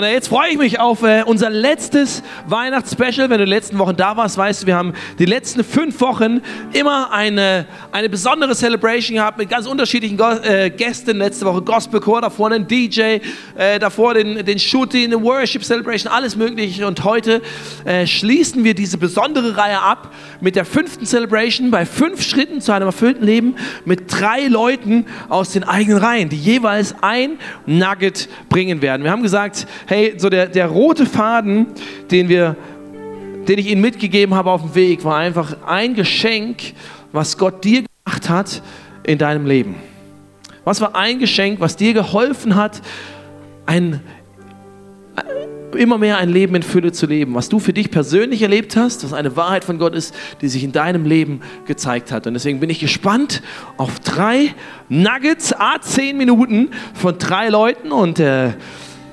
Und jetzt freue ich mich auf äh, unser letztes Weihnachtsspecial. Wenn du den letzten Wochen da warst, weißt du, wir haben die letzten fünf Wochen immer eine, eine besondere Celebration gehabt mit ganz unterschiedlichen äh, Gästen. Letzte Woche Gospelchor, davor einen DJ, äh, davor den, den Shooting, eine Worship Celebration, alles mögliche. Und heute schließen wir diese besondere Reihe ab mit der fünften Celebration bei fünf Schritten zu einem erfüllten Leben mit drei Leuten aus den eigenen Reihen, die jeweils ein Nugget bringen werden. Wir haben gesagt, hey, so der, der rote Faden, den wir, den ich Ihnen mitgegeben habe auf dem Weg, war einfach ein Geschenk, was Gott dir gemacht hat in deinem Leben. Was war ein Geschenk, was dir geholfen hat, ein immer mehr ein Leben in Fülle zu leben, was du für dich persönlich erlebt hast, was eine Wahrheit von Gott ist, die sich in deinem Leben gezeigt hat. Und deswegen bin ich gespannt auf drei Nuggets, a zehn Minuten von drei Leuten und äh,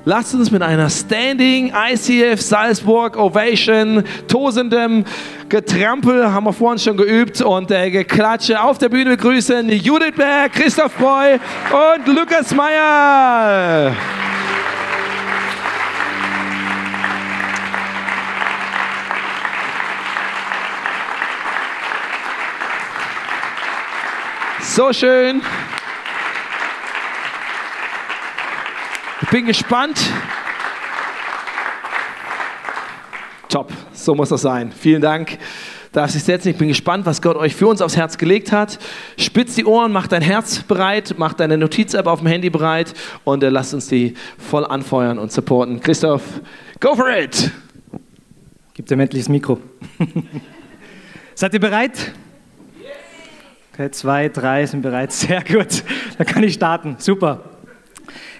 Lasst uns mit einer Standing ICF Salzburg Ovation, tosendem Getrampel, haben wir vorhin schon geübt, und äh, Geklatsche auf der Bühne begrüßen Judith Berg, Christoph Breu und Lukas Meyer. So schön. Bin gespannt. Top, so muss das sein. Vielen Dank. Darf sich setzen. Ich bin gespannt, was Gott euch für uns aufs Herz gelegt hat. Spitz die Ohren, mach dein Herz bereit, mach deine Notiz-App auf dem Handy bereit und äh, lasst uns die voll anfeuern und supporten. Christoph, go for it! Gibt dem endlich das Mikro. Seid ihr bereit? Okay, zwei, drei sind bereit. Sehr gut. Dann kann ich starten. Super.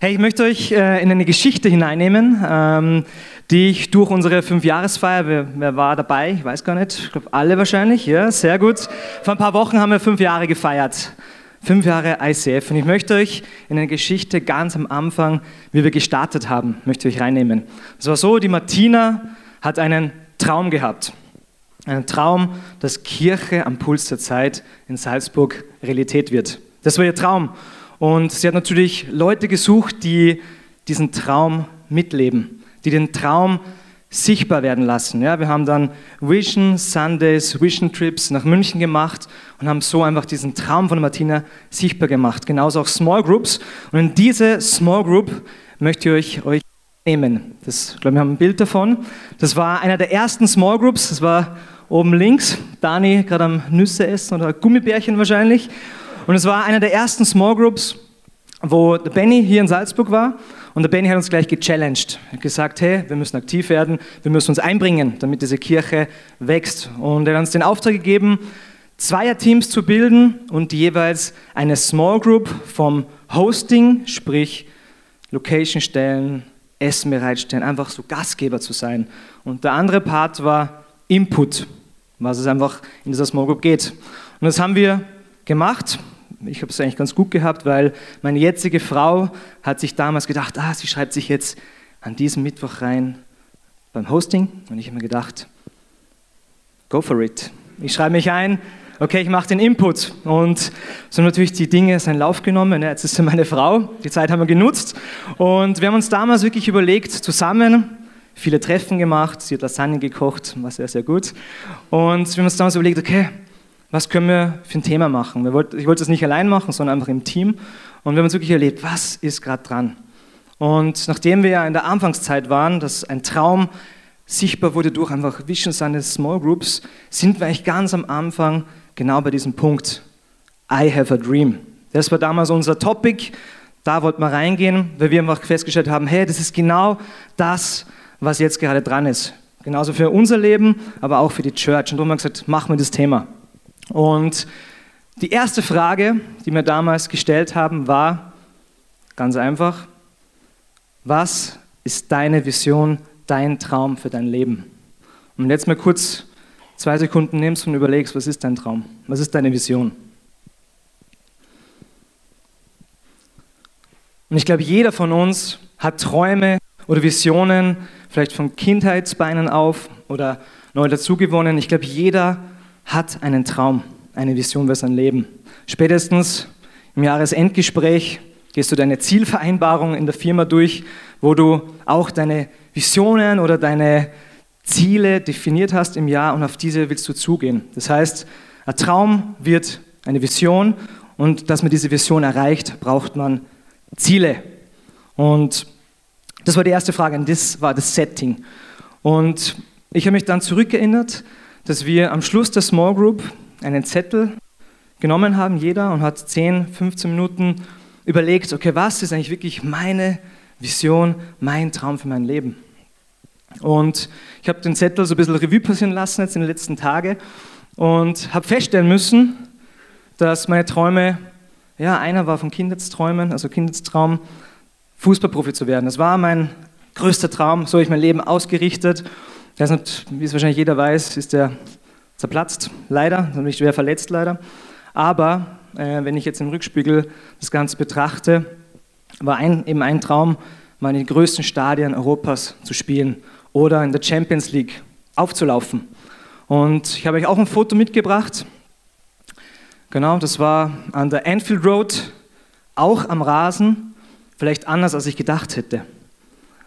Hey, ich möchte euch äh, in eine Geschichte hineinnehmen, ähm, die ich durch unsere Fünfjahresfeier, wer, war dabei? Ich weiß gar nicht. Ich glaube, alle wahrscheinlich. Ja, sehr gut. Vor ein paar Wochen haben wir fünf Jahre gefeiert. Fünf Jahre ICF. Und ich möchte euch in eine Geschichte ganz am Anfang, wie wir gestartet haben, möchte euch reinnehmen. Es war so, die Martina hat einen Traum gehabt. Ein Traum, dass Kirche am Puls der Zeit in Salzburg Realität wird. Das war ihr Traum. Und sie hat natürlich Leute gesucht, die diesen Traum mitleben, die den Traum sichtbar werden lassen. Ja, wir haben dann Vision Sundays, Vision Trips nach München gemacht und haben so einfach diesen Traum von Martina sichtbar gemacht. Genauso auch Small Groups. Und in diese Small Group möchte ich euch, euch nehmen. Das, ich glaube, wir haben ein Bild davon. Das war einer der ersten Small Groups. Das war oben links. Dani gerade am Nüsse essen oder Gummibärchen wahrscheinlich. Und es war einer der ersten Small Groups, wo der Benny hier in Salzburg war. Und der Benny hat uns gleich gechallenged. Er hat gesagt, hey, wir müssen aktiv werden, wir müssen uns einbringen, damit diese Kirche wächst. Und er hat uns den Auftrag gegeben, Zweierteams zu bilden und jeweils eine Small Group vom Hosting, sprich Location stellen, Essen bereitstellen, einfach so Gastgeber zu sein. Und der andere Part war Input was es einfach in dieser Small Group geht. Und das haben wir gemacht. Ich habe es eigentlich ganz gut gehabt, weil meine jetzige Frau hat sich damals gedacht, ah, sie schreibt sich jetzt an diesem Mittwoch rein beim Hosting. Und ich habe mir gedacht, go for it. Ich schreibe mich ein, okay, ich mache den Input. Und so haben natürlich die Dinge seinen Lauf genommen. Jetzt ist sie meine Frau, die Zeit haben wir genutzt. Und wir haben uns damals wirklich überlegt, zusammen, viele Treffen gemacht, sie hat Lasagne gekocht, war sehr, sehr gut. Und wir haben uns damals überlegt, okay, was können wir für ein Thema machen? ich wollte das nicht allein machen, sondern einfach im Team. Und wir haben uns wirklich überlegt, was ist gerade dran? Und nachdem wir ja in der Anfangszeit waren, dass ein Traum sichtbar wurde durch einfach Visions eines Small Groups, sind wir eigentlich ganz am Anfang genau bei diesem Punkt. I have a dream. Das war damals unser Topic. Da wollten wir reingehen, weil wir einfach festgestellt haben, hey, das ist genau das, was jetzt gerade dran ist. Genauso für unser Leben, aber auch für die Church. Und darum haben wir gesagt, machen wir das Thema. Und die erste Frage, die wir damals gestellt haben, war ganz einfach, was ist deine Vision, dein Traum für dein Leben? Und jetzt mal kurz zwei Sekunden nimmst und überlegst, was ist dein Traum? Was ist deine Vision? Und ich glaube, jeder von uns hat Träume oder Visionen, vielleicht von Kindheitsbeinen auf oder neu dazugewonnen. Ich glaube, jeder hat einen Traum, eine Vision für sein Leben. Spätestens im Jahresendgespräch gehst du deine Zielvereinbarung in der Firma durch, wo du auch deine Visionen oder deine Ziele definiert hast im Jahr und auf diese willst du zugehen. Das heißt, ein Traum wird eine Vision und dass man diese Vision erreicht, braucht man Ziele. Und das war die erste Frage, und das war das Setting. Und ich habe mich dann zurückerinnert, dass wir am Schluss der Small Group einen Zettel genommen haben, jeder, und hat 10, 15 Minuten überlegt, okay, was ist eigentlich wirklich meine Vision, mein Traum für mein Leben? Und ich habe den Zettel so ein bisschen Revue passieren lassen jetzt in den letzten Tagen und habe feststellen müssen, dass meine Träume, ja, einer war von Kindheitsträumen, also Kindheitstraum, Fußballprofi zu werden. Das war mein größter Traum, so habe ich mein Leben ausgerichtet. Ich nicht, wie es wahrscheinlich jeder weiß, ist der zerplatzt, leider, bin ich schwer verletzt leider. Aber äh, wenn ich jetzt im Rückspiegel das Ganze betrachte, war ein, eben ein Traum, mal in den größten Stadien Europas zu spielen oder in der Champions League aufzulaufen. Und ich habe euch auch ein Foto mitgebracht. Genau, das war an der Anfield Road, auch am Rasen, vielleicht anders, als ich gedacht hätte.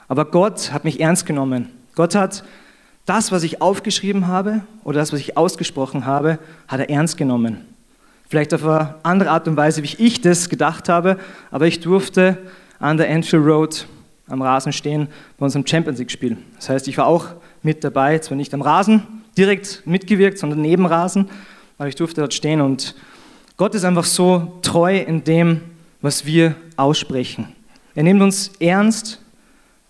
Aber Gott hat mich ernst genommen. Gott hat das, was ich aufgeschrieben habe oder das, was ich ausgesprochen habe, hat er ernst genommen. Vielleicht auf eine andere Art und Weise, wie ich das gedacht habe, aber ich durfte an der Anfield Road am Rasen stehen bei unserem Champions League-Spiel. Das heißt, ich war auch mit dabei, zwar nicht am Rasen direkt mitgewirkt, sondern neben Rasen, aber ich durfte dort stehen und Gott ist einfach so treu in dem, was wir aussprechen. Er nimmt uns ernst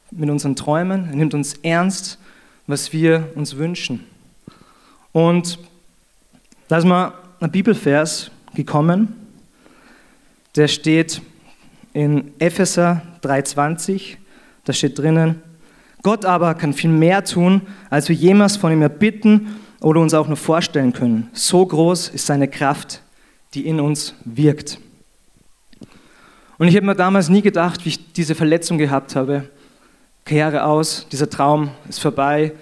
mit unseren Träumen, er nimmt uns ernst, was wir uns wünschen. Und da ist mal ein Bibelvers gekommen, der steht in Epheser 3,20, da steht drinnen, Gott aber kann viel mehr tun, als wir jemals von ihm erbitten oder uns auch nur vorstellen können. So groß ist seine Kraft, die in uns wirkt. Und ich habe mir damals nie gedacht, wie ich diese Verletzung gehabt habe. Kehre aus, dieser Traum ist vorbei,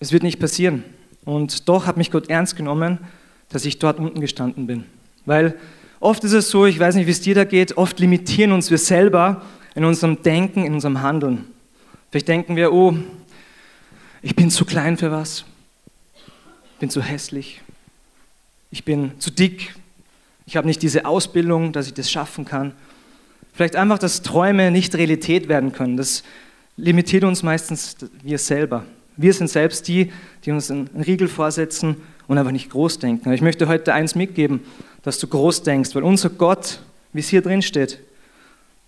es wird nicht passieren. Und doch hat mich Gott ernst genommen dass ich dort unten gestanden bin. Weil oft ist es so, ich weiß nicht, wie es dir da geht, oft limitieren uns wir selber in unserem Denken, in unserem Handeln. Vielleicht denken wir, oh, ich bin zu klein für was, ich bin zu hässlich, ich bin zu dick, ich habe nicht diese Ausbildung, dass ich das schaffen kann. Vielleicht einfach, dass Träume nicht Realität werden können. Das limitiert uns meistens wir selber. Wir sind selbst die, die uns einen Riegel vorsetzen und einfach nicht groß denken. Ich möchte heute eins mitgeben, dass du groß denkst, weil unser Gott, wie es hier drin steht,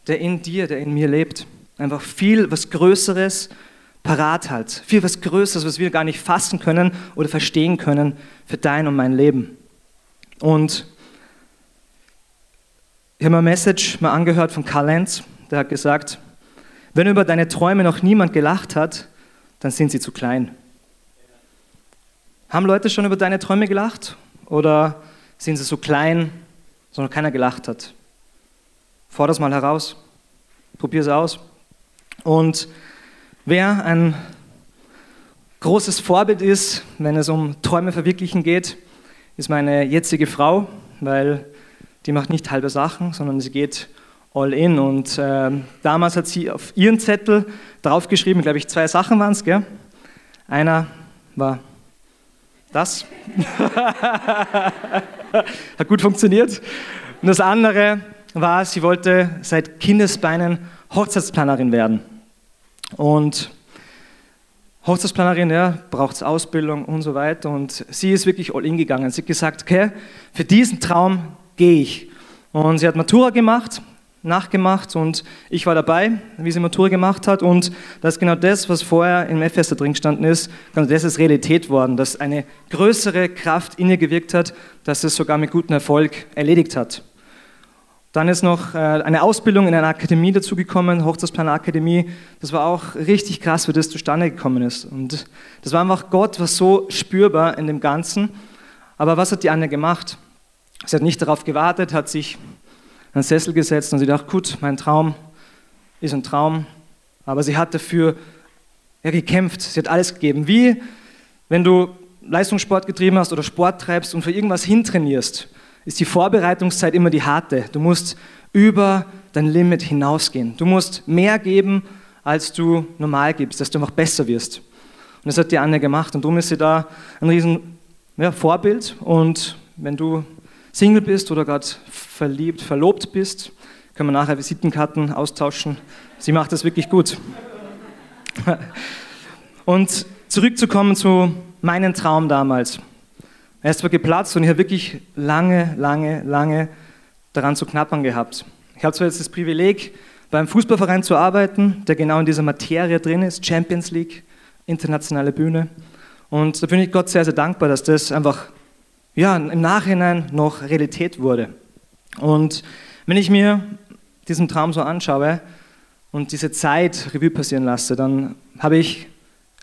der in dir, der in mir lebt, einfach viel was Größeres parat hat. Viel was Größeres, was wir gar nicht fassen können oder verstehen können für dein und mein Leben. Und ich habe eine Message mal angehört von Karl Lenz, der hat gesagt, wenn über deine Träume noch niemand gelacht hat, dann sind sie zu klein. Haben Leute schon über deine Träume gelacht? Oder sind sie so klein, sondern keiner gelacht hat? Forder es mal heraus. Probier es aus. Und wer ein großes Vorbild ist, wenn es um Träume verwirklichen geht, ist meine jetzige Frau, weil die macht nicht halbe Sachen, sondern sie geht all in. Und äh, damals hat sie auf ihren Zettel draufgeschrieben, glaube ich, zwei Sachen waren es. Einer war das. Hat gut funktioniert. Und das andere war, sie wollte seit Kindesbeinen Hochzeitsplanerin werden. Und Hochzeitsplanerin, ja, braucht Ausbildung und so weiter. Und sie ist wirklich all in gegangen. Sie hat gesagt, okay, für diesen Traum gehe ich. Und sie hat Matura gemacht, nachgemacht und ich war dabei, wie sie Matura gemacht hat und das ist genau das, was vorher im da drin gestanden ist, genau das ist Realität worden, dass eine größere Kraft in ihr gewirkt hat, dass es sogar mit gutem Erfolg erledigt hat. Dann ist noch äh, eine Ausbildung in einer Akademie dazugekommen, Hochzeitsplaner Akademie. Das war auch richtig krass, wie das zustande gekommen ist. Und das war einfach Gott, was so spürbar in dem Ganzen. Aber was hat die Anne gemacht? Sie hat nicht darauf gewartet, hat sich einen Sessel gesetzt und sie dachte, gut, mein Traum ist ein Traum, aber sie hat dafür ja, gekämpft, sie hat alles gegeben. Wie wenn du Leistungssport getrieben hast oder Sport treibst und für irgendwas hintrainierst, ist die Vorbereitungszeit immer die harte. Du musst über dein Limit hinausgehen. Du musst mehr geben, als du normal gibst, dass du einfach besser wirst. Und das hat die Anne gemacht und darum ist sie da ein riesen ja, Vorbild. Und wenn du Single bist oder gerade verliebt, verlobt bist, können wir nachher Visitenkarten austauschen. Sie macht das wirklich gut. Und zurückzukommen zu meinem Traum damals. Er ist zwar geplatzt und ich habe wirklich lange, lange, lange daran zu knappern gehabt. Ich habe zwar jetzt das Privileg, beim Fußballverein zu arbeiten, der genau in dieser Materie drin ist, Champions League, internationale Bühne. Und da bin ich Gott sehr, sehr dankbar, dass das einfach ja, im Nachhinein noch Realität wurde. Und wenn ich mir diesen Traum so anschaue und diese Zeit Revue passieren lasse, dann habe ich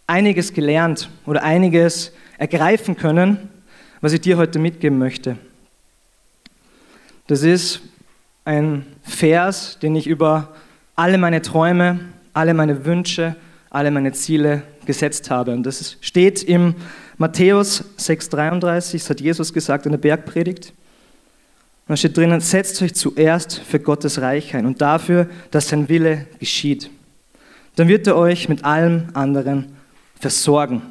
einiges gelernt oder einiges ergreifen können, was ich dir heute mitgeben möchte. Das ist ein Vers, den ich über alle meine Träume, alle meine Wünsche, alle meine Ziele gesetzt habe. Und das steht im Matthäus 6,33, das hat Jesus gesagt in der Bergpredigt. Und da steht drinnen, setzt euch zuerst für Gottes Reich ein und dafür, dass sein Wille geschieht. Dann wird er euch mit allem anderen versorgen.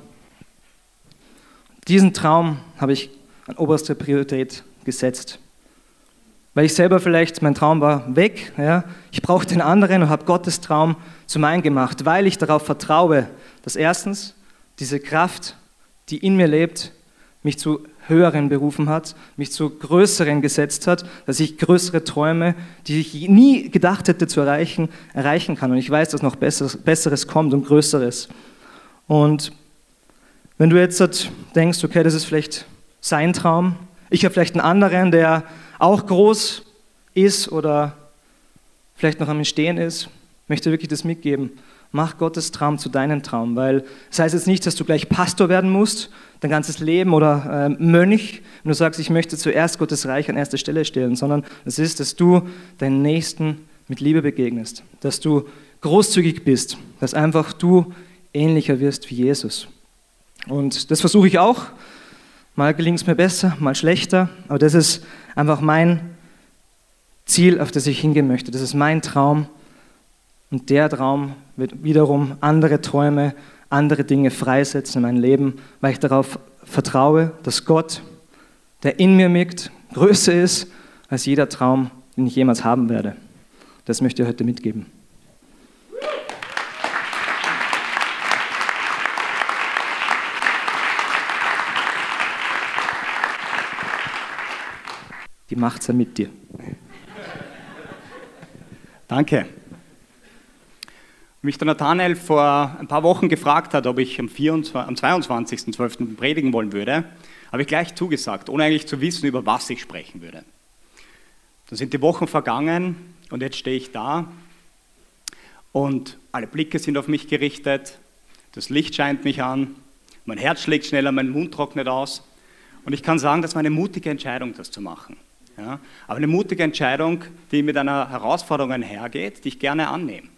Diesen Traum habe ich an oberste Priorität gesetzt. Weil ich selber vielleicht, mein Traum war weg, ja, ich brauche den anderen und habe Gottes Traum zu mein gemacht, weil ich darauf vertraue, dass erstens diese Kraft, die in mir lebt, mich zu höheren berufen hat, mich zu größeren gesetzt hat, dass ich größere Träume, die ich nie gedacht hätte zu erreichen, erreichen kann. Und ich weiß, dass noch Besseres, Besseres kommt und Größeres. Und wenn du jetzt denkst, okay, das ist vielleicht sein Traum, ich habe vielleicht einen anderen, der auch groß ist oder vielleicht noch am Entstehen ist, möchte wirklich das mitgeben. Mach Gottes Traum zu deinem Traum, weil es heißt jetzt nicht, dass du gleich Pastor werden musst, dein ganzes Leben oder äh, Mönch, wenn du sagst, ich möchte zuerst Gottes Reich an erster Stelle stellen, sondern es ist, dass du deinen Nächsten mit Liebe begegnest, dass du großzügig bist, dass einfach du ähnlicher wirst wie Jesus. Und das versuche ich auch. Mal gelingt es mir besser, mal schlechter, aber das ist einfach mein Ziel, auf das ich hingehen möchte. Das ist mein Traum. Und der Traum wird wiederum andere Träume, andere Dinge freisetzen in mein Leben, weil ich darauf vertraue, dass Gott, der in mir liegt, größer ist als jeder Traum, den ich jemals haben werde. Das möchte ich heute mitgeben. Die macht's ja mit dir. Danke. Mich der Nathanael vor ein paar Wochen gefragt hat, ob ich am, 24, am 22.12. predigen wollen würde, habe ich gleich zugesagt, ohne eigentlich zu wissen, über was ich sprechen würde. Dann sind die Wochen vergangen und jetzt stehe ich da und alle Blicke sind auf mich gerichtet, das Licht scheint mich an, mein Herz schlägt schneller, mein Mund trocknet aus und ich kann sagen, das war eine mutige Entscheidung, das zu machen. Ja, aber eine mutige Entscheidung, die mit einer Herausforderung einhergeht, die ich gerne annehme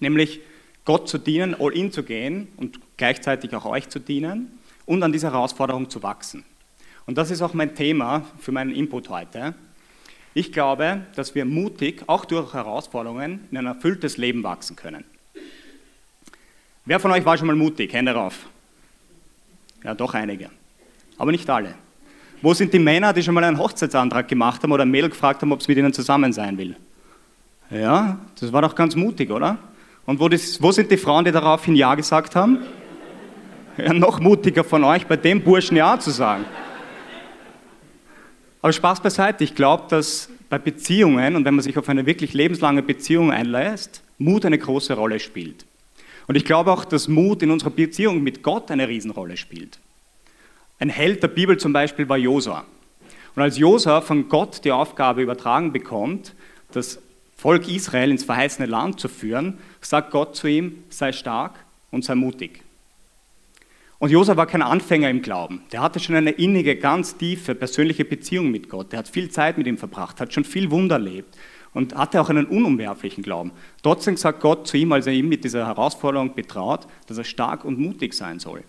nämlich Gott zu dienen, all in zu gehen und gleichzeitig auch euch zu dienen und an dieser Herausforderung zu wachsen. Und das ist auch mein Thema für meinen Input heute. Ich glaube, dass wir mutig, auch durch Herausforderungen, in ein erfülltes Leben wachsen können. Wer von euch war schon mal mutig? Hände rauf. Ja, doch einige. Aber nicht alle. Wo sind die Männer, die schon mal einen Hochzeitsantrag gemacht haben oder ein Mädel gefragt haben, ob es mit ihnen zusammen sein will? Ja, das war doch ganz mutig, oder? Und wo, das, wo sind die Frauen, die daraufhin Ja gesagt haben? Ja, noch mutiger von euch, bei dem Burschen Ja zu sagen. Aber Spaß beiseite, ich glaube, dass bei Beziehungen und wenn man sich auf eine wirklich lebenslange Beziehung einlässt, Mut eine große Rolle spielt. Und ich glaube auch, dass Mut in unserer Beziehung mit Gott eine Riesenrolle spielt. Ein Held der Bibel zum Beispiel war Josua. Und als Josua von Gott die Aufgabe übertragen bekommt, das Volk Israel ins verheißene Land zu führen, sagt Gott zu ihm, sei stark und sei mutig. Und Josef war kein Anfänger im Glauben. Der hatte schon eine innige, ganz tiefe persönliche Beziehung mit Gott. Der hat viel Zeit mit ihm verbracht, hat schon viel Wunder erlebt und hatte auch einen unumwerflichen Glauben. Trotzdem sagt Gott zu ihm, als er ihm mit dieser Herausforderung betraut, dass er stark und mutig sein soll.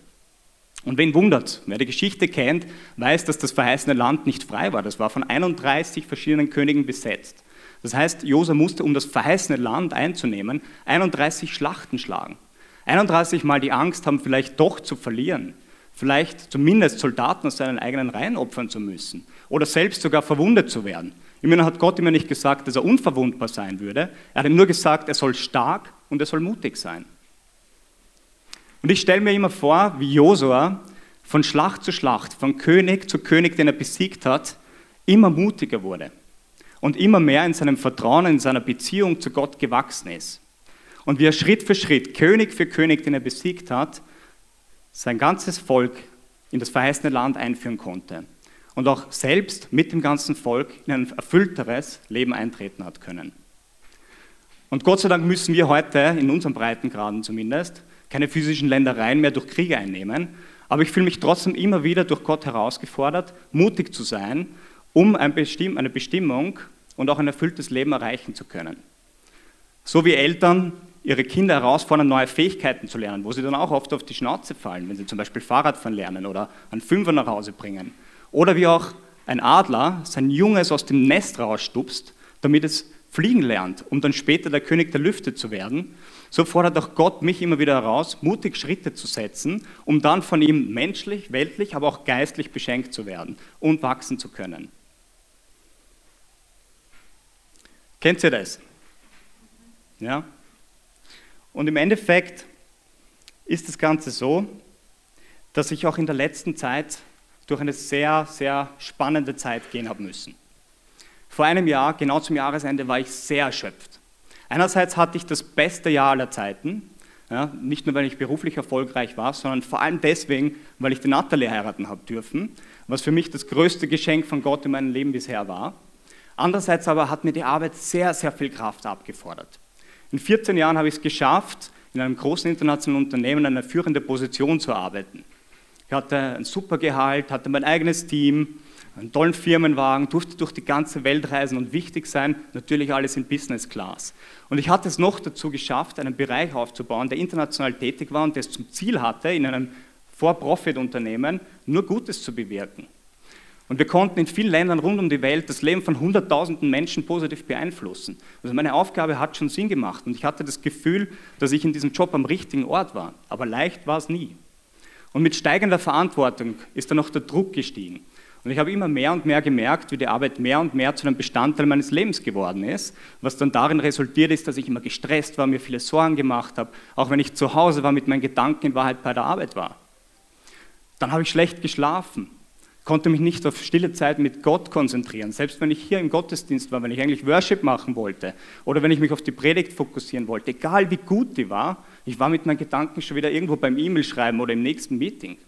Und wen wundert, wer die Geschichte kennt, weiß, dass das verheißene Land nicht frei war. Das war von 31 verschiedenen Königen besetzt. Das heißt, Josua musste, um das verheißene Land einzunehmen, 31 Schlachten schlagen. 31 Mal die Angst haben, vielleicht doch zu verlieren. Vielleicht zumindest Soldaten aus seinen eigenen Reihen opfern zu müssen. Oder selbst sogar verwundet zu werden. Immerhin hat Gott immer nicht gesagt, dass er unverwundbar sein würde. Er hat ihm nur gesagt, er soll stark und er soll mutig sein. Und ich stelle mir immer vor, wie Josua von Schlacht zu Schlacht, von König zu König, den er besiegt hat, immer mutiger wurde und immer mehr in seinem Vertrauen, in seiner Beziehung zu Gott gewachsen ist. Und wie er Schritt für Schritt, König für König, den er besiegt hat, sein ganzes Volk in das verheißene Land einführen konnte und auch selbst mit dem ganzen Volk in ein erfüllteres Leben eintreten hat können. Und Gott sei Dank müssen wir heute, in unserem Breitengraden zumindest, keine physischen Ländereien mehr durch Kriege einnehmen, aber ich fühle mich trotzdem immer wieder durch Gott herausgefordert, mutig zu sein, um eine Bestimmung und auch ein erfülltes Leben erreichen zu können. So wie Eltern ihre Kinder herausfordern, neue Fähigkeiten zu lernen, wo sie dann auch oft auf die Schnauze fallen, wenn sie zum Beispiel Fahrradfahren lernen oder einen Fünfer nach Hause bringen. Oder wie auch ein Adler sein Junges aus dem Nest rausstupst, damit es fliegen lernt, um dann später der König der Lüfte zu werden. So fordert auch Gott mich immer wieder heraus, mutig Schritte zu setzen, um dann von ihm menschlich, weltlich, aber auch geistlich beschenkt zu werden und wachsen zu können. Kennt ihr das? Ja? Und im Endeffekt ist das Ganze so, dass ich auch in der letzten Zeit durch eine sehr, sehr spannende Zeit gehen habe müssen. Vor einem Jahr, genau zum Jahresende, war ich sehr erschöpft. Einerseits hatte ich das beste Jahr aller Zeiten, ja, nicht nur weil ich beruflich erfolgreich war, sondern vor allem deswegen, weil ich die Natalie heiraten habe dürfen, was für mich das größte Geschenk von Gott in meinem Leben bisher war. Andererseits aber hat mir die Arbeit sehr, sehr viel Kraft abgefordert. In 14 Jahren habe ich es geschafft, in einem großen internationalen Unternehmen eine führende Position zu arbeiten. Ich hatte ein super Gehalt, hatte mein eigenes Team, einen tollen Firmenwagen, durfte durch die ganze Welt reisen und wichtig sein, natürlich alles in Business Class. Und ich hatte es noch dazu geschafft, einen Bereich aufzubauen, der international tätig war und es zum Ziel hatte, in einem For-Profit-Unternehmen nur Gutes zu bewirken. Und wir konnten in vielen Ländern rund um die Welt das Leben von Hunderttausenden Menschen positiv beeinflussen. Also meine Aufgabe hat schon Sinn gemacht und ich hatte das Gefühl, dass ich in diesem Job am richtigen Ort war. Aber leicht war es nie. Und mit steigender Verantwortung ist dann noch der Druck gestiegen. Und ich habe immer mehr und mehr gemerkt, wie die Arbeit mehr und mehr zu einem Bestandteil meines Lebens geworden ist, was dann darin resultiert ist, dass ich immer gestresst war, mir viele Sorgen gemacht habe, auch wenn ich zu Hause war, mit meinen Gedanken in Wahrheit bei der Arbeit war. Dann habe ich schlecht geschlafen, konnte mich nicht auf stille Zeit mit Gott konzentrieren. Selbst wenn ich hier im Gottesdienst war, wenn ich eigentlich Worship machen wollte oder wenn ich mich auf die Predigt fokussieren wollte, egal wie gut die war, ich war mit meinen Gedanken schon wieder irgendwo beim E-Mail schreiben oder im nächsten Meeting.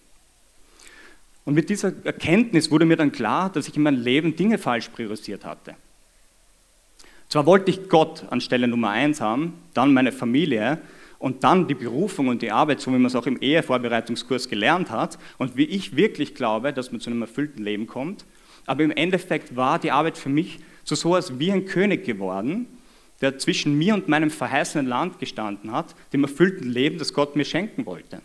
Und mit dieser Erkenntnis wurde mir dann klar, dass ich in meinem Leben Dinge falsch priorisiert hatte. Zwar wollte ich Gott an Stelle Nummer eins haben, dann meine Familie, und dann die Berufung und die Arbeit, so wie man es auch im Ehevorbereitungskurs gelernt hat und wie ich wirklich glaube, dass man zu einem erfüllten Leben kommt. Aber im Endeffekt war die Arbeit für mich zu so etwas wie ein König geworden, der zwischen mir und meinem verheißenen Land gestanden hat, dem erfüllten Leben, das Gott mir schenken wollte.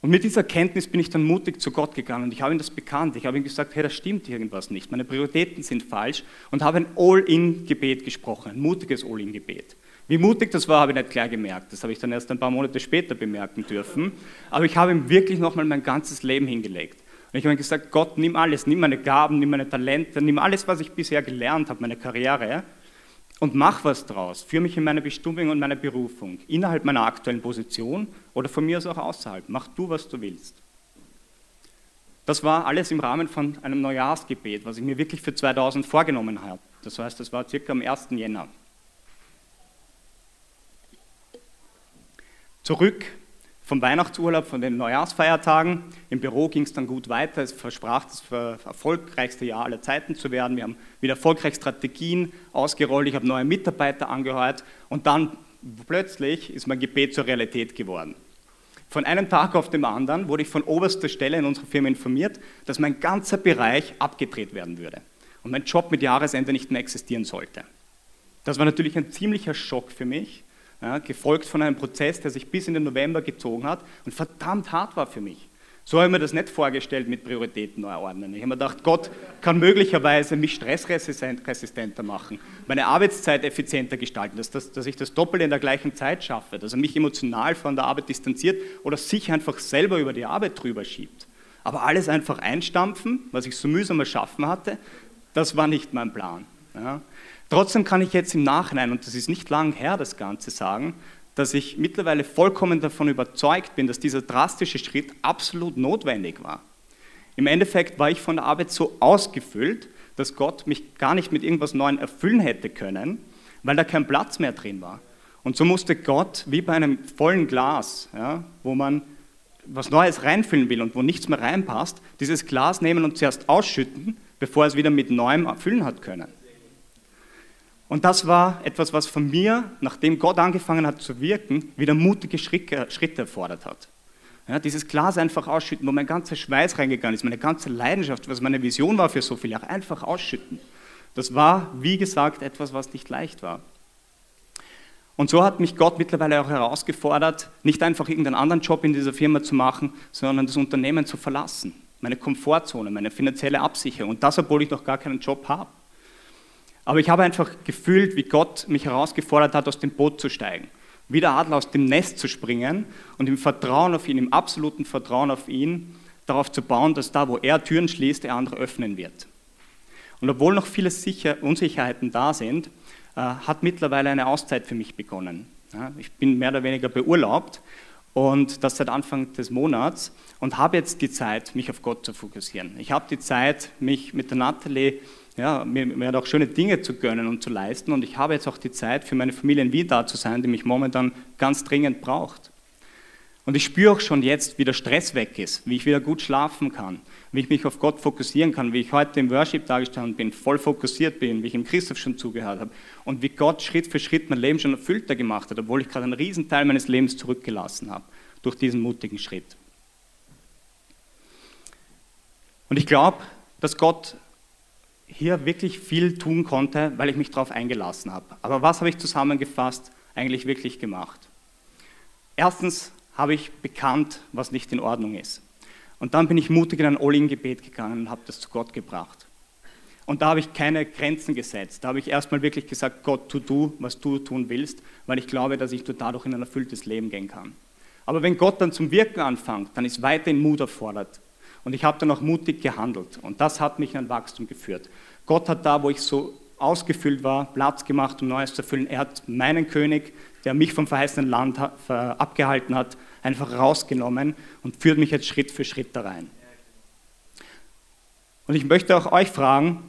Und mit dieser Kenntnis bin ich dann mutig zu Gott gegangen und ich habe ihm das bekannt. Ich habe ihm gesagt, hey, da stimmt irgendwas nicht, meine Prioritäten sind falsch und habe ein All-in-Gebet gesprochen, ein mutiges All-in-Gebet. Wie mutig das war, habe ich nicht gleich gemerkt. Das habe ich dann erst ein paar Monate später bemerken dürfen. Aber ich habe ihm wirklich nochmal mein ganzes Leben hingelegt. Und ich habe ihm gesagt, Gott, nimm alles, nimm meine Gaben, nimm meine Talente, nimm alles, was ich bisher gelernt habe, meine Karriere und mach was draus. Führe mich in meine Bestimmung und meine Berufung, innerhalb meiner aktuellen Position oder von mir aus auch außerhalb. Mach du, was du willst. Das war alles im Rahmen von einem Neujahrsgebet, was ich mir wirklich für 2000 vorgenommen habe. Das heißt, das war circa am 1. Jänner. Zurück vom Weihnachtsurlaub, von den Neujahrsfeiertagen. Im Büro ging es dann gut weiter. Es versprach, das erfolgreichste Jahr aller Zeiten zu werden. Wir haben wieder erfolgreich Strategien ausgerollt. Ich habe neue Mitarbeiter angeheuert. Und dann plötzlich ist mein Gebet zur Realität geworden. Von einem Tag auf den anderen wurde ich von oberster Stelle in unserer Firma informiert, dass mein ganzer Bereich abgedreht werden würde und mein Job mit Jahresende nicht mehr existieren sollte. Das war natürlich ein ziemlicher Schock für mich ja, gefolgt von einem Prozess, der sich bis in den November gezogen hat und verdammt hart war für mich. So habe ich mir das nicht vorgestellt mit Prioritäten neu ordnen. Ich habe mir gedacht, Gott kann möglicherweise mich stressresistenter machen, meine Arbeitszeit effizienter gestalten, dass, dass, dass ich das Doppel in der gleichen Zeit schaffe, dass er mich emotional von der Arbeit distanziert oder sich einfach selber über die Arbeit drüber schiebt. Aber alles einfach einstampfen, was ich so mühsam erschaffen hatte, das war nicht mein Plan. Ja. Trotzdem kann ich jetzt im Nachhinein, und das ist nicht lang her, das Ganze sagen, dass ich mittlerweile vollkommen davon überzeugt bin, dass dieser drastische Schritt absolut notwendig war. Im Endeffekt war ich von der Arbeit so ausgefüllt, dass Gott mich gar nicht mit irgendwas Neuem erfüllen hätte können, weil da kein Platz mehr drin war. Und so musste Gott, wie bei einem vollen Glas, ja, wo man was Neues reinfüllen will und wo nichts mehr reinpasst, dieses Glas nehmen und zuerst ausschütten, bevor es wieder mit Neuem erfüllen hat können. Und das war etwas, was von mir, nachdem Gott angefangen hat zu wirken, wieder mutige Schritte erfordert hat. Ja, dieses Glas einfach ausschütten, wo mein ganzer Schweiß reingegangen ist, meine ganze Leidenschaft, was meine Vision war für so viele Jahre, einfach ausschütten. Das war, wie gesagt, etwas, was nicht leicht war. Und so hat mich Gott mittlerweile auch herausgefordert, nicht einfach irgendeinen anderen Job in dieser Firma zu machen, sondern das Unternehmen zu verlassen. Meine Komfortzone, meine finanzielle Absicherung. Und das, obwohl ich noch gar keinen Job habe. Aber ich habe einfach gefühlt, wie Gott mich herausgefordert hat, aus dem Boot zu steigen. Wie der Adler aus dem Nest zu springen und im Vertrauen auf ihn, im absoluten Vertrauen auf ihn, darauf zu bauen, dass da, wo er Türen schließt, er andere öffnen wird. Und obwohl noch viele Sicher Unsicherheiten da sind, äh, hat mittlerweile eine Auszeit für mich begonnen. Ich bin mehr oder weniger beurlaubt und das seit Anfang des Monats und habe jetzt die Zeit, mich auf Gott zu fokussieren. Ich habe die Zeit, mich mit der Natalie ja, mir, mir auch schöne Dinge zu gönnen und zu leisten. Und ich habe jetzt auch die Zeit, für meine Familie in Wien da zu sein, die mich momentan ganz dringend braucht. Und ich spüre auch schon jetzt, wie der Stress weg ist, wie ich wieder gut schlafen kann, wie ich mich auf Gott fokussieren kann, wie ich heute im Worship dargestanden bin, voll fokussiert bin, wie ich im Christoph schon zugehört habe und wie Gott Schritt für Schritt mein Leben schon erfüllter gemacht hat, obwohl ich gerade einen Riesenteil meines Lebens zurückgelassen habe durch diesen mutigen Schritt. Und ich glaube, dass Gott hier wirklich viel tun konnte, weil ich mich darauf eingelassen habe. Aber was habe ich zusammengefasst eigentlich wirklich gemacht? Erstens habe ich bekannt, was nicht in Ordnung ist. Und dann bin ich mutig in ein All-In-Gebet gegangen und habe das zu Gott gebracht. Und da habe ich keine Grenzen gesetzt. Da habe ich erstmal wirklich gesagt, Gott, tu du, was du tun willst, weil ich glaube, dass ich dadurch in ein erfülltes Leben gehen kann. Aber wenn Gott dann zum Wirken anfängt, dann ist weiterhin Mut erfordert. Und ich habe dann auch mutig gehandelt. Und das hat mich in ein Wachstum geführt. Gott hat da, wo ich so ausgefüllt war, Platz gemacht, um Neues zu erfüllen. Er hat meinen König, der mich vom verheißenen Land abgehalten hat, einfach rausgenommen und führt mich jetzt Schritt für Schritt da rein. Und ich möchte auch euch fragen,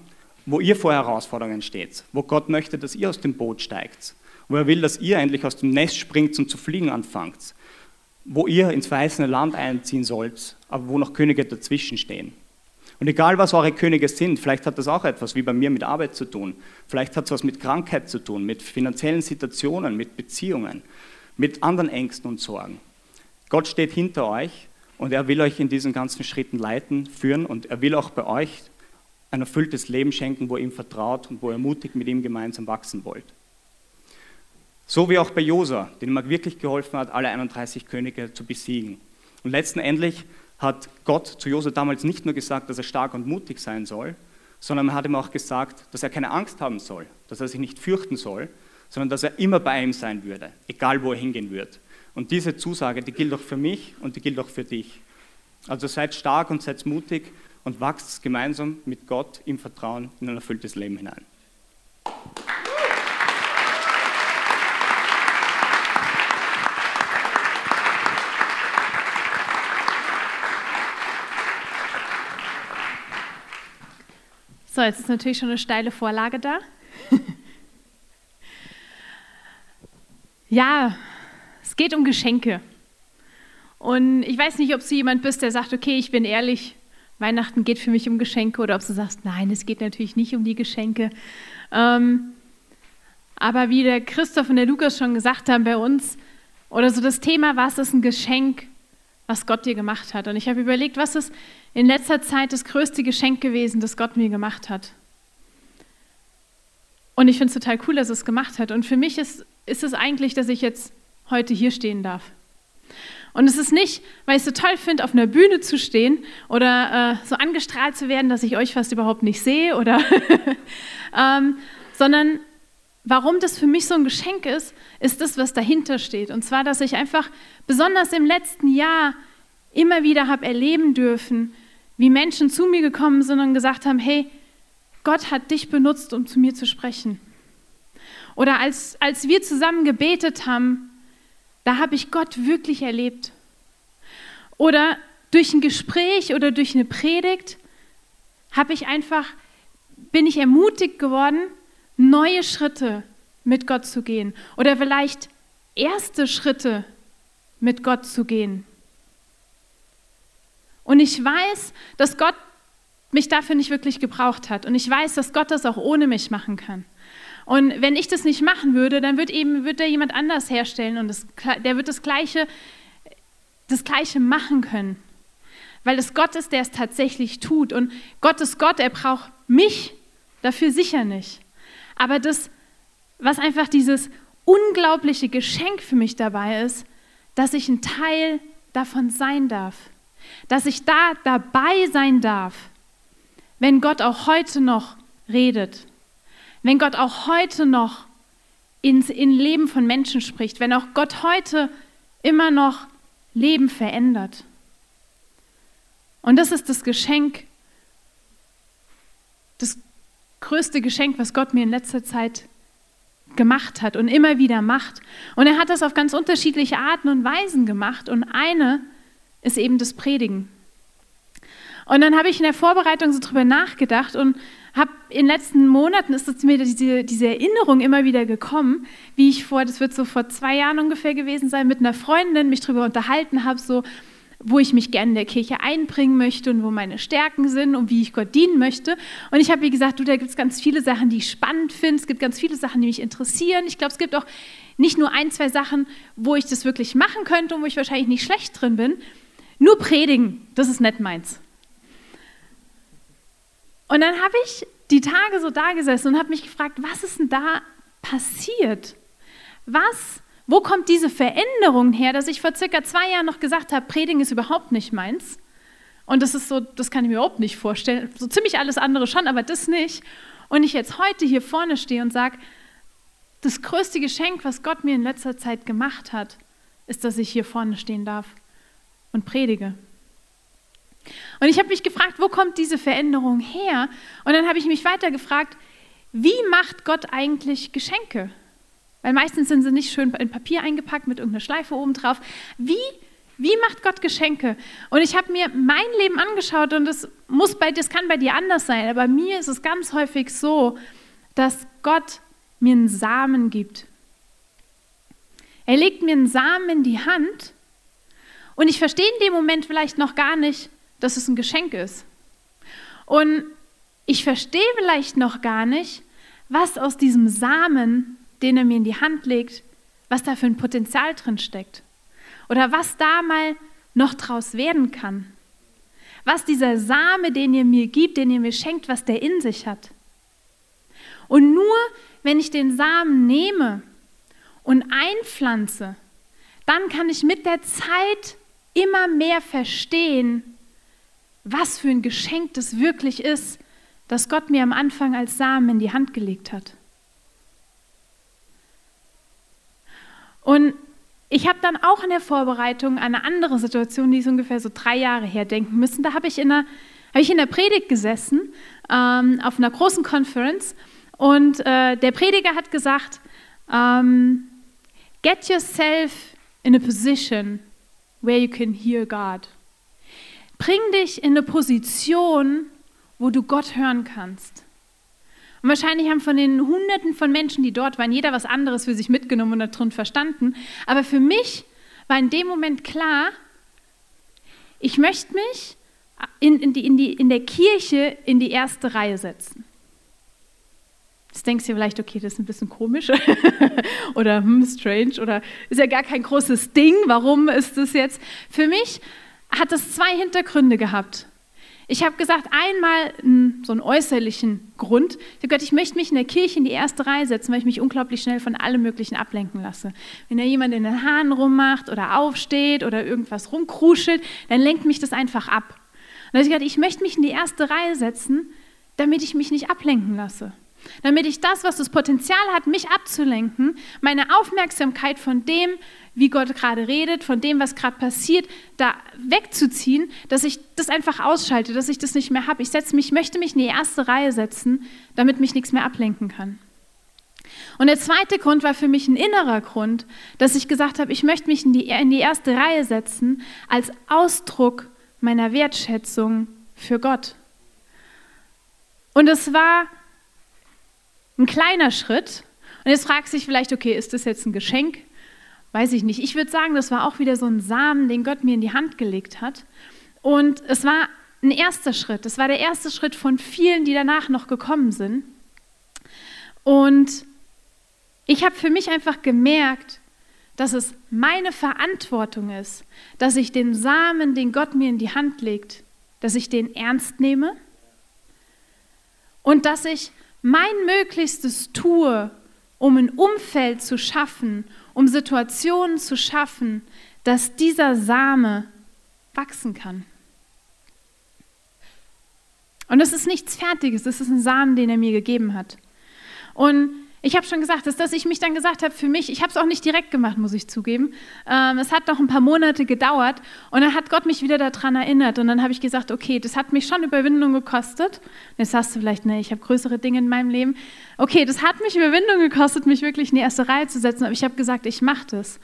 wo ihr vor Herausforderungen steht, wo Gott möchte, dass ihr aus dem Boot steigt, wo er will, dass ihr endlich aus dem Nest springt und zu fliegen anfangt, wo ihr ins verheißene Land einziehen sollt, aber wo noch Könige dazwischen stehen. Und egal, was eure Könige sind, vielleicht hat das auch etwas wie bei mir mit Arbeit zu tun, vielleicht hat es was mit Krankheit zu tun, mit finanziellen Situationen, mit Beziehungen, mit anderen Ängsten und Sorgen. Gott steht hinter euch und er will euch in diesen ganzen Schritten leiten, führen und er will auch bei euch ein erfülltes Leben schenken, wo ihr ihm vertraut und wo ihr mutig mit ihm gemeinsam wachsen wollt. So wie auch bei Josa, dem er wirklich geholfen hat, alle 31 Könige zu besiegen. Und letztendlich hat Gott zu Josa damals nicht nur gesagt, dass er stark und mutig sein soll, sondern er hat ihm auch gesagt, dass er keine Angst haben soll, dass er sich nicht fürchten soll, sondern dass er immer bei ihm sein würde, egal wo er hingehen wird. Und diese Zusage, die gilt auch für mich und die gilt auch für dich. Also seid stark und seid mutig und wachst gemeinsam mit Gott im Vertrauen in ein erfülltes Leben hinein. So, jetzt ist natürlich schon eine steile Vorlage da. ja, es geht um Geschenke. Und ich weiß nicht, ob du jemand bist, der sagt, okay, ich bin ehrlich, Weihnachten geht für mich um Geschenke, oder ob du sagst, nein, es geht natürlich nicht um die Geschenke. Ähm, aber wie der Christoph und der Lukas schon gesagt haben bei uns, oder so das Thema, was ist ein Geschenk, was Gott dir gemacht hat. Und ich habe überlegt, was ist in letzter Zeit das größte Geschenk gewesen, das Gott mir gemacht hat. Und ich finde es total cool, dass es gemacht hat. Und für mich ist, ist es eigentlich, dass ich jetzt heute hier stehen darf. Und es ist nicht, weil ich es so toll finde, auf einer Bühne zu stehen oder äh, so angestrahlt zu werden, dass ich euch fast überhaupt nicht sehe, oder ähm, sondern warum das für mich so ein Geschenk ist, ist das, was dahinter steht. Und zwar, dass ich einfach besonders im letzten Jahr immer wieder habe erleben dürfen, wie Menschen zu mir gekommen sind und gesagt haben, hey, Gott hat dich benutzt, um zu mir zu sprechen. Oder als, als wir zusammen gebetet haben, da habe ich Gott wirklich erlebt. Oder durch ein Gespräch oder durch eine Predigt habe ich einfach, bin ich ermutigt geworden, neue Schritte mit Gott zu gehen. Oder vielleicht erste Schritte mit Gott zu gehen. Und ich weiß, dass Gott mich dafür nicht wirklich gebraucht hat. Und ich weiß, dass Gott das auch ohne mich machen kann. Und wenn ich das nicht machen würde, dann wird eben wird er jemand anders herstellen und das, der wird das Gleiche, das Gleiche machen können. Weil es Gott ist, der es tatsächlich tut. Und Gott ist Gott, er braucht mich dafür sicher nicht. Aber das, was einfach dieses unglaubliche Geschenk für mich dabei ist, dass ich ein Teil davon sein darf. Dass ich da dabei sein darf wenn Gott auch heute noch redet, wenn Gott auch heute noch ins in Leben von Menschen spricht, wenn auch Gott heute immer noch Leben verändert. Und das ist das Geschenk, größte Geschenk, was Gott mir in letzter Zeit gemacht hat und immer wieder macht. Und er hat das auf ganz unterschiedliche Arten und Weisen gemacht. Und eine ist eben das Predigen. Und dann habe ich in der Vorbereitung so drüber nachgedacht und habe in den letzten Monaten ist mir diese, diese Erinnerung immer wieder gekommen, wie ich vor, das wird so vor zwei Jahren ungefähr gewesen sein, mit einer Freundin mich darüber unterhalten habe, so wo ich mich gerne in der Kirche einbringen möchte und wo meine Stärken sind und wie ich Gott dienen möchte. Und ich habe, wie gesagt, du, da gibt es ganz viele Sachen, die ich spannend finde. Es gibt ganz viele Sachen, die mich interessieren. Ich glaube, es gibt auch nicht nur ein, zwei Sachen, wo ich das wirklich machen könnte und wo ich wahrscheinlich nicht schlecht drin bin. Nur predigen, das ist nicht meins. Und dann habe ich die Tage so da gesessen und habe mich gefragt, was ist denn da passiert? Was, wo kommt diese Veränderung her, dass ich vor circa zwei Jahren noch gesagt habe, Predigen ist überhaupt nicht meins. Und das ist so, das kann ich mir überhaupt nicht vorstellen. So ziemlich alles andere schon, aber das nicht. Und ich jetzt heute hier vorne stehe und sage, das größte Geschenk, was Gott mir in letzter Zeit gemacht hat, ist, dass ich hier vorne stehen darf und predige. Und ich habe mich gefragt, wo kommt diese Veränderung her? Und dann habe ich mich weiter gefragt, wie macht Gott eigentlich Geschenke? Weil meistens sind sie nicht schön in Papier eingepackt mit irgendeiner Schleife oben drauf. Wie, wie macht Gott Geschenke? Und ich habe mir mein Leben angeschaut und das, muss bei, das kann bei dir anders sein, aber bei mir ist es ganz häufig so, dass Gott mir einen Samen gibt. Er legt mir einen Samen in die Hand und ich verstehe in dem Moment vielleicht noch gar nicht, dass es ein Geschenk ist. Und ich verstehe vielleicht noch gar nicht, was aus diesem Samen, den er mir in die Hand legt, was da für ein Potenzial drin steckt. Oder was da mal noch draus werden kann. Was dieser Same, den ihr mir gibt, den ihr mir schenkt, was der in sich hat. Und nur wenn ich den Samen nehme und einpflanze, dann kann ich mit der Zeit immer mehr verstehen, was für ein Geschenk das wirklich ist, das Gott mir am Anfang als Samen in die Hand gelegt hat. Und ich habe dann auch in der Vorbereitung eine andere Situation, die ist ungefähr so drei Jahre her denken müssen. Da habe ich, in der, hab ich in der Predigt gesessen, ähm, auf einer großen Conference, und äh, der Prediger hat gesagt, ähm, get yourself in a position where you can hear God. Bring dich in eine Position, wo du Gott hören kannst. Und wahrscheinlich haben von den Hunderten von Menschen, die dort waren, jeder was anderes für sich mitgenommen und darin verstanden. Aber für mich war in dem Moment klar, ich möchte mich in, in, die, in, die, in der Kirche in die erste Reihe setzen. Jetzt denkst du vielleicht, okay, das ist ein bisschen komisch oder hm, strange oder ist ja gar kein großes Ding. Warum ist das jetzt? Für mich hat es zwei Hintergründe gehabt. Ich habe gesagt, einmal so einen äußerlichen Grund. Ich habe gesagt, ich möchte mich in der Kirche in die erste Reihe setzen, weil ich mich unglaublich schnell von allem Möglichen ablenken lasse. Wenn da jemand in den Haaren rummacht oder aufsteht oder irgendwas rumkruschelt, dann lenkt mich das einfach ab. Und dann habe ich gesagt, ich möchte mich in die erste Reihe setzen, damit ich mich nicht ablenken lasse. Damit ich das, was das Potenzial hat, mich abzulenken, meine Aufmerksamkeit von dem, wie Gott gerade redet, von dem, was gerade passiert, da wegzuziehen, dass ich das einfach ausschalte, dass ich das nicht mehr habe. Ich setze mich, möchte mich in die erste Reihe setzen, damit mich nichts mehr ablenken kann. Und der zweite Grund war für mich ein innerer Grund, dass ich gesagt habe, ich möchte mich in die, in die erste Reihe setzen als Ausdruck meiner Wertschätzung für Gott. Und es war ein kleiner Schritt. Und jetzt fragt sich vielleicht, okay, ist das jetzt ein Geschenk? Weiß ich nicht. Ich würde sagen, das war auch wieder so ein Samen, den Gott mir in die Hand gelegt hat. Und es war ein erster Schritt. Es war der erste Schritt von vielen, die danach noch gekommen sind. Und ich habe für mich einfach gemerkt, dass es meine Verantwortung ist, dass ich den Samen, den Gott mir in die Hand legt, dass ich den ernst nehme und dass ich mein Möglichstes tue, um ein Umfeld zu schaffen, um Situationen zu schaffen, dass dieser Same wachsen kann. Und es ist nichts Fertiges, es ist ein Samen, den er mir gegeben hat. Und ich habe schon gesagt, dass, dass ich mich dann gesagt habe, für mich, ich habe es auch nicht direkt gemacht, muss ich zugeben. Ähm, es hat noch ein paar Monate gedauert und dann hat Gott mich wieder daran erinnert und dann habe ich gesagt, okay, das hat mich schon Überwindung gekostet. Jetzt sagst du vielleicht, nee, ich habe größere Dinge in meinem Leben. Okay, das hat mich Überwindung gekostet, mich wirklich in die erste Reihe zu setzen, aber ich habe gesagt, ich mache das.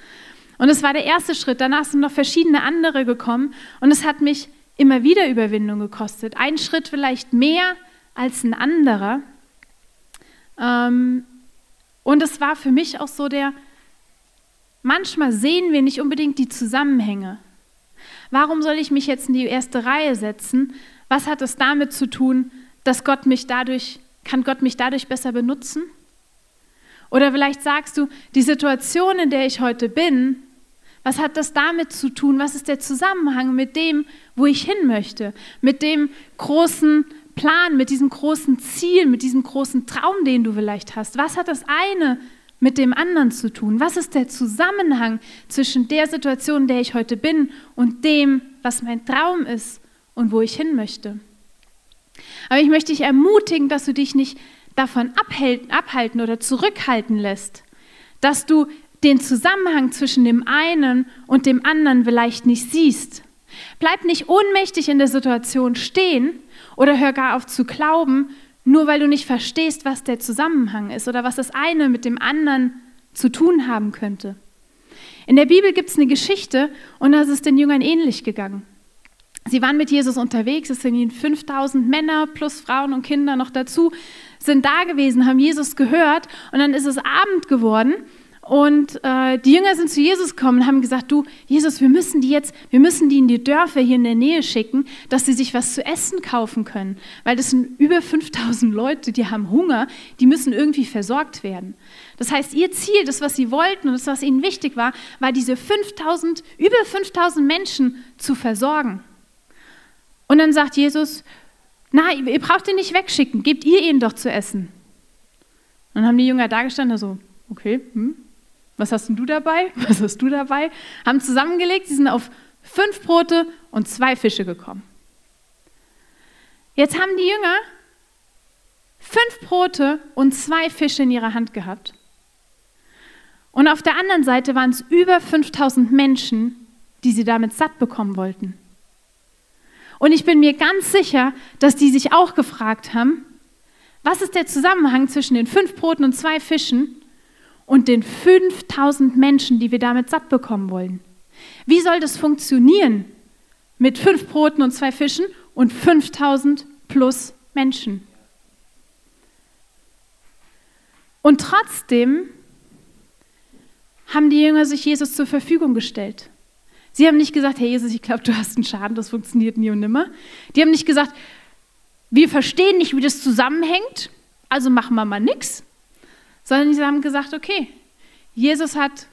Und es war der erste Schritt. Danach sind noch verschiedene andere gekommen und es hat mich immer wieder Überwindung gekostet. Ein Schritt vielleicht mehr als ein anderer. Ähm, und es war für mich auch so der, manchmal sehen wir nicht unbedingt die Zusammenhänge. Warum soll ich mich jetzt in die erste Reihe setzen? Was hat es damit zu tun, dass Gott mich dadurch, kann Gott mich dadurch besser benutzen? Oder vielleicht sagst du, die Situation, in der ich heute bin, was hat das damit zu tun? Was ist der Zusammenhang mit dem, wo ich hin möchte? Mit dem großen Plan, mit diesem großen Ziel, mit diesem großen Traum, den du vielleicht hast? Was hat das eine mit dem anderen zu tun? Was ist der Zusammenhang zwischen der Situation, in der ich heute bin und dem, was mein Traum ist und wo ich hin möchte? Aber ich möchte dich ermutigen, dass du dich nicht davon abhalten oder zurückhalten lässt, dass du den Zusammenhang zwischen dem einen und dem anderen vielleicht nicht siehst. Bleib nicht ohnmächtig in der Situation stehen, oder hör gar auf zu glauben, nur weil du nicht verstehst, was der Zusammenhang ist oder was das eine mit dem anderen zu tun haben könnte. In der Bibel gibt es eine Geschichte und da ist den Jüngern ähnlich gegangen. Sie waren mit Jesus unterwegs, es sind ihnen 5000 Männer plus Frauen und Kinder noch dazu, sind da gewesen, haben Jesus gehört und dann ist es Abend geworden und äh, die Jünger sind zu Jesus gekommen und haben gesagt, du, Jesus, wir müssen die jetzt, wir müssen die in die Dörfer hier in der Nähe schicken, dass sie sich was zu essen kaufen können. Weil das sind über 5000 Leute, die haben Hunger, die müssen irgendwie versorgt werden. Das heißt, ihr Ziel, das, was sie wollten und das, was ihnen wichtig war, war diese 5000, über 5000 Menschen zu versorgen. Und dann sagt Jesus, na, ihr braucht ihn nicht wegschicken, gebt ihr ihnen doch zu essen. Und dann haben die Jünger da gestanden, so, okay, hm, was hast du dabei? Was hast du dabei? Haben zusammengelegt, sie sind auf fünf Brote und zwei Fische gekommen. Jetzt haben die Jünger fünf Brote und zwei Fische in ihrer Hand gehabt. Und auf der anderen Seite waren es über 5000 Menschen, die sie damit satt bekommen wollten. Und ich bin mir ganz sicher, dass die sich auch gefragt haben, was ist der Zusammenhang zwischen den fünf Broten und zwei Fischen und den 5000 Menschen, die wir damit satt bekommen wollen. Wie soll das funktionieren mit fünf Broten und zwei Fischen und 5000 plus Menschen? Und trotzdem haben die Jünger sich Jesus zur Verfügung gestellt. Sie haben nicht gesagt, hey Jesus, ich glaube, du hast einen Schaden, das funktioniert nie und nimmer. Die haben nicht gesagt, wir verstehen nicht, wie das zusammenhängt, also machen wir mal nichts sondern sie haben gesagt, okay, Jesus hat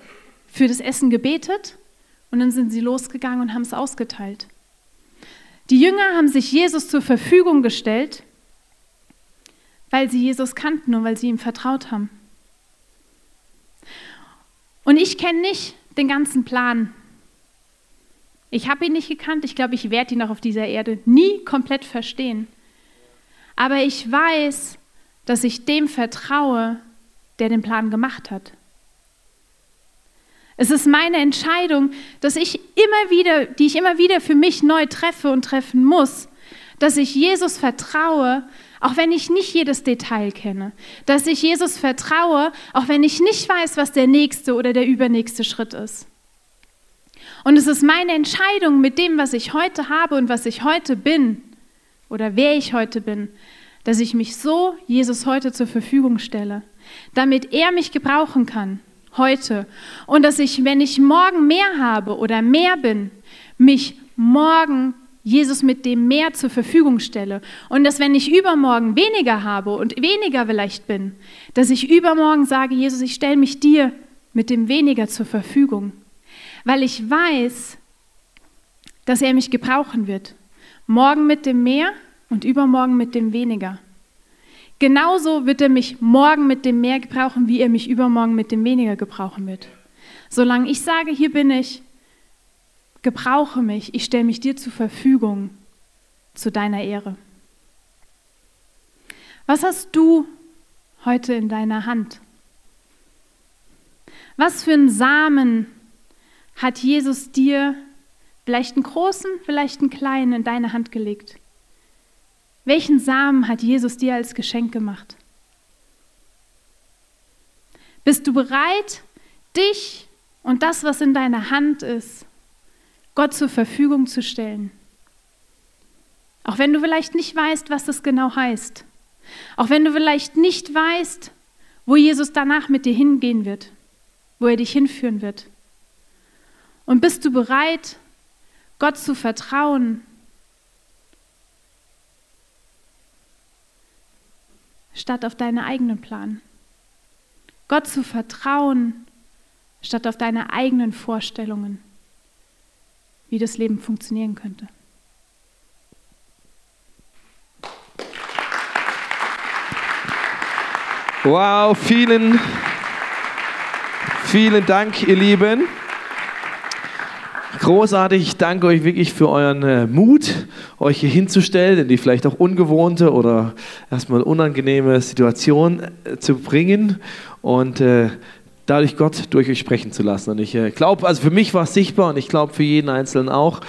für das Essen gebetet und dann sind sie losgegangen und haben es ausgeteilt. Die Jünger haben sich Jesus zur Verfügung gestellt, weil sie Jesus kannten und weil sie ihm vertraut haben. Und ich kenne nicht den ganzen Plan. Ich habe ihn nicht gekannt. Ich glaube, ich werde ihn auch auf dieser Erde nie komplett verstehen. Aber ich weiß, dass ich dem vertraue, der den Plan gemacht hat. Es ist meine Entscheidung, dass ich immer wieder, die ich immer wieder für mich neu treffe und treffen muss, dass ich Jesus vertraue, auch wenn ich nicht jedes Detail kenne. Dass ich Jesus vertraue, auch wenn ich nicht weiß, was der nächste oder der übernächste Schritt ist. Und es ist meine Entscheidung mit dem, was ich heute habe und was ich heute bin oder wer ich heute bin, dass ich mich so Jesus heute zur Verfügung stelle, damit er mich gebrauchen kann heute und dass ich, wenn ich morgen mehr habe oder mehr bin, mich morgen Jesus mit dem mehr zur Verfügung stelle und dass wenn ich übermorgen weniger habe und weniger vielleicht bin, dass ich übermorgen sage, Jesus, ich stelle mich dir mit dem weniger zur Verfügung, weil ich weiß, dass er mich gebrauchen wird. Morgen mit dem mehr und übermorgen mit dem weniger. Genauso wird er mich morgen mit dem mehr gebrauchen, wie er mich übermorgen mit dem weniger gebrauchen wird. Solange ich sage, hier bin ich, gebrauche mich, ich stelle mich dir zur Verfügung zu deiner Ehre. Was hast du heute in deiner Hand? Was für einen Samen hat Jesus dir, vielleicht einen großen, vielleicht einen kleinen, in deine Hand gelegt? Welchen Samen hat Jesus dir als Geschenk gemacht? Bist du bereit, dich und das, was in deiner Hand ist, Gott zur Verfügung zu stellen? Auch wenn du vielleicht nicht weißt, was das genau heißt. Auch wenn du vielleicht nicht weißt, wo Jesus danach mit dir hingehen wird, wo er dich hinführen wird. Und bist du bereit, Gott zu vertrauen statt auf deinen eigenen Plan. Gott zu vertrauen, statt auf deine eigenen Vorstellungen, wie das Leben funktionieren könnte. Wow, vielen, vielen Dank, ihr Lieben. Großartig, ich danke euch wirklich für euren äh, Mut, euch hier hinzustellen, in die vielleicht auch ungewohnte oder erstmal unangenehme Situation äh, zu bringen und äh, dadurch Gott durch euch sprechen zu lassen. Und ich äh, glaube, also für mich war es sichtbar und ich glaube für jeden Einzelnen auch.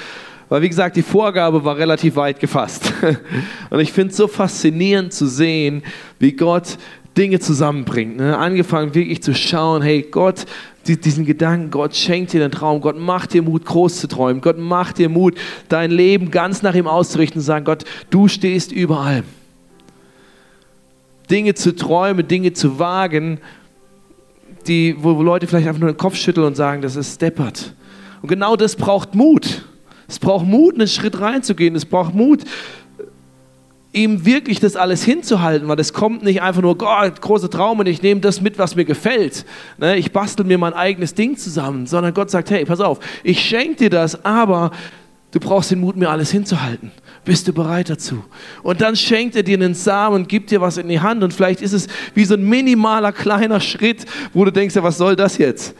Weil, wie gesagt, die Vorgabe war relativ weit gefasst. Und ich finde es so faszinierend zu sehen, wie Gott Dinge zusammenbringt. Ne? Angefangen wirklich zu schauen, hey Gott, diesen Gedanken, Gott schenkt dir den Traum, Gott macht dir Mut, groß zu träumen, Gott macht dir Mut, dein Leben ganz nach ihm auszurichten und sagen, Gott, du stehst überall. Dinge zu träumen, Dinge zu wagen, die, wo Leute vielleicht einfach nur den Kopf schütteln und sagen, das ist steppert. Und genau das braucht Mut. Es braucht Mut, einen Schritt reinzugehen. Es braucht Mut, ihm wirklich das alles hinzuhalten, weil es kommt nicht einfach nur, Gott, großer Traum und ich nehme das mit, was mir gefällt. Ne, ich bastel mir mein eigenes Ding zusammen, sondern Gott sagt, hey, pass auf, ich schenke dir das, aber du brauchst den Mut, mir alles hinzuhalten. Bist du bereit dazu? Und dann schenkt er dir einen Samen und gibt dir was in die Hand und vielleicht ist es wie so ein minimaler kleiner Schritt, wo du denkst, ja, was soll das jetzt?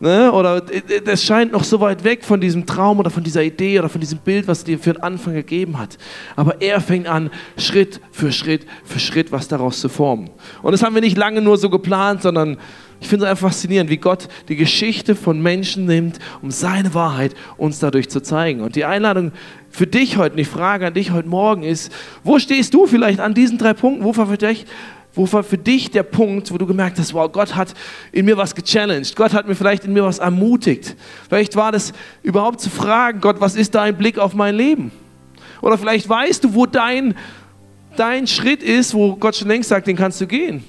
Ne? Oder das scheint noch so weit weg von diesem Traum oder von dieser Idee oder von diesem Bild, was dir für den Anfang gegeben hat. Aber er fängt an, Schritt für Schritt für Schritt was daraus zu formen. Und das haben wir nicht lange nur so geplant, sondern ich finde es einfach faszinierend, wie Gott die Geschichte von Menschen nimmt, um seine Wahrheit uns dadurch zu zeigen. Und die Einladung für dich heute, die Frage an dich heute Morgen ist, wo stehst du vielleicht an diesen drei Punkten? Wo dich wo war für dich der Punkt, wo du gemerkt hast, wow, Gott hat in mir was gechallenged, Gott hat mir vielleicht in mir was ermutigt. Vielleicht war das überhaupt zu fragen, Gott, was ist dein Blick auf mein Leben? Oder vielleicht weißt du, wo dein, dein Schritt ist, wo Gott schon längst sagt, den kannst du gehen.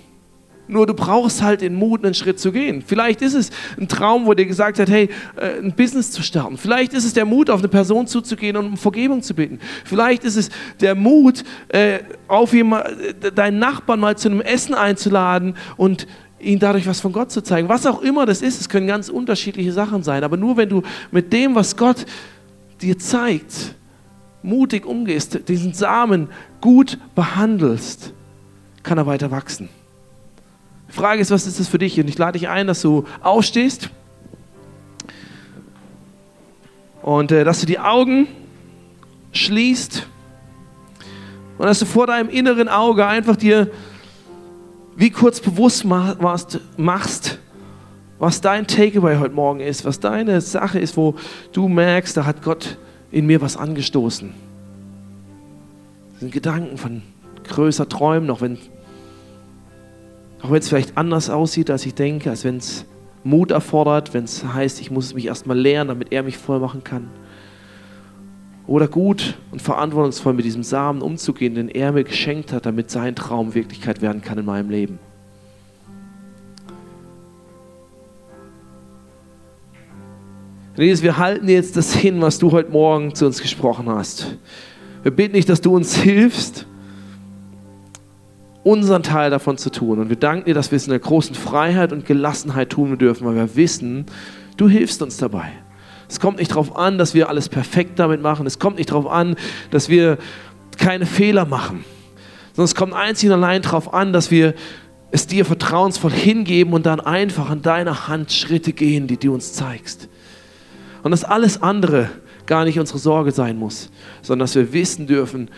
Nur du brauchst halt den Mut, einen Schritt zu gehen. Vielleicht ist es ein Traum, wo dir gesagt hat, hey, äh, ein Business zu starten. Vielleicht ist es der Mut, auf eine Person zuzugehen und um Vergebung zu bitten. Vielleicht ist es der Mut, äh, auf jemand, äh, deinen Nachbarn mal zu einem Essen einzuladen und ihn dadurch was von Gott zu zeigen. Was auch immer das ist, es können ganz unterschiedliche Sachen sein. Aber nur wenn du mit dem, was Gott dir zeigt, mutig umgehst, diesen Samen gut behandelst, kann er weiter wachsen. Die Frage ist, was ist das für dich? Und ich lade dich ein, dass du aufstehst und äh, dass du die Augen schließt und dass du vor deinem inneren Auge einfach dir wie kurz bewusst machst, machst was dein Takeaway heute Morgen ist, was deine Sache ist, wo du merkst, da hat Gott in mir was angestoßen. Das sind Gedanken von größer Träumen, auch wenn auch wenn es vielleicht anders aussieht, als ich denke, als wenn es Mut erfordert, wenn es heißt, ich muss mich erstmal lernen, damit er mich voll machen kann. Oder gut und verantwortungsvoll mit diesem Samen umzugehen, den er mir geschenkt hat, damit sein Traum Wirklichkeit werden kann in meinem Leben. Jesus, wir halten jetzt das hin, was du heute Morgen zu uns gesprochen hast. Wir bitten dich, dass du uns hilfst, unseren Teil davon zu tun. Und wir danken dir, dass wir es in der großen Freiheit und Gelassenheit tun dürfen, weil wir wissen, du hilfst uns dabei. Es kommt nicht darauf an, dass wir alles perfekt damit machen. Es kommt nicht darauf an, dass wir keine Fehler machen. Sondern es kommt einzig und allein darauf an, dass wir es dir vertrauensvoll hingeben und dann einfach an deiner Hand Schritte gehen, die du uns zeigst. Und dass alles andere gar nicht unsere Sorge sein muss, sondern dass wir wissen dürfen,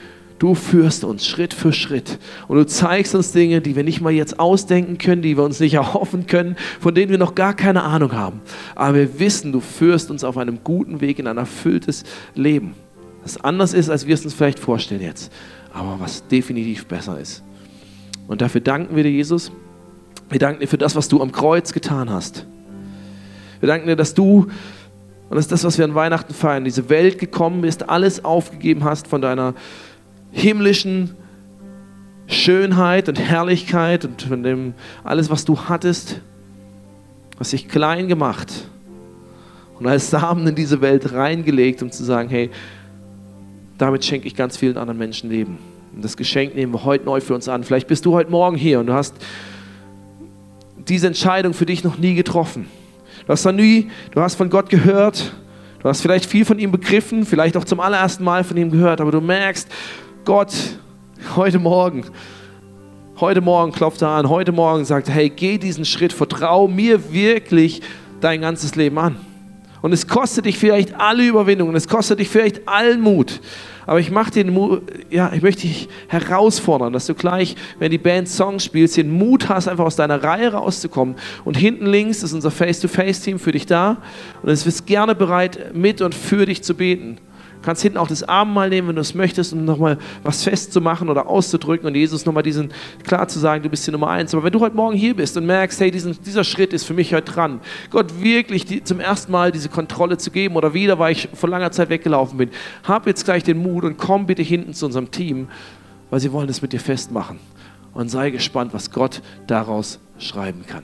du führst uns Schritt für Schritt und du zeigst uns Dinge, die wir nicht mal jetzt ausdenken können, die wir uns nicht erhoffen können, von denen wir noch gar keine Ahnung haben. Aber wir wissen, du führst uns auf einem guten Weg in ein erfülltes Leben. Das anders ist, als wir es uns vielleicht vorstellen jetzt, aber was definitiv besser ist. Und dafür danken wir dir, Jesus. Wir danken dir für das, was du am Kreuz getan hast. Wir danken dir, dass du und das ist das, was wir an Weihnachten feiern. Diese Welt gekommen bist, alles aufgegeben hast von deiner himmlischen Schönheit und Herrlichkeit und von dem alles, was du hattest, hast dich klein gemacht und als Samen in diese Welt reingelegt, um zu sagen, hey, damit schenke ich ganz vielen anderen Menschen Leben. Und das Geschenk nehmen wir heute neu für uns an. Vielleicht bist du heute Morgen hier und du hast diese Entscheidung für dich noch nie getroffen. Du hast nie, du hast von Gott gehört, du hast vielleicht viel von ihm begriffen, vielleicht auch zum allerersten Mal von ihm gehört, aber du merkst, Gott, heute Morgen, heute Morgen klopft er an, heute Morgen sagt, hey, geh diesen Schritt, vertrau mir wirklich dein ganzes Leben an. Und es kostet dich vielleicht alle Überwindungen, es kostet dich vielleicht allen Mut. Aber ich mache den Mut, ja, ich möchte dich herausfordern, dass du gleich, wenn die Band Songs spielt, den Mut hast, einfach aus deiner Reihe rauszukommen. Und hinten links ist unser Face-to-Face-Team für dich da. Und es ist gerne bereit, mit und für dich zu beten. Du kannst hinten auch das Abendmahl nehmen, wenn du es möchtest, um nochmal was festzumachen oder auszudrücken und Jesus nochmal diesen klar zu sagen, du bist die Nummer eins. Aber wenn du heute Morgen hier bist und merkst, hey, diesen, dieser Schritt ist für mich heute dran, Gott wirklich die, zum ersten Mal diese Kontrolle zu geben oder wieder, weil ich vor langer Zeit weggelaufen bin, hab jetzt gleich den Mut und komm bitte hinten zu unserem Team, weil sie wollen das mit dir festmachen. Und sei gespannt, was Gott daraus schreiben kann.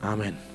Amen.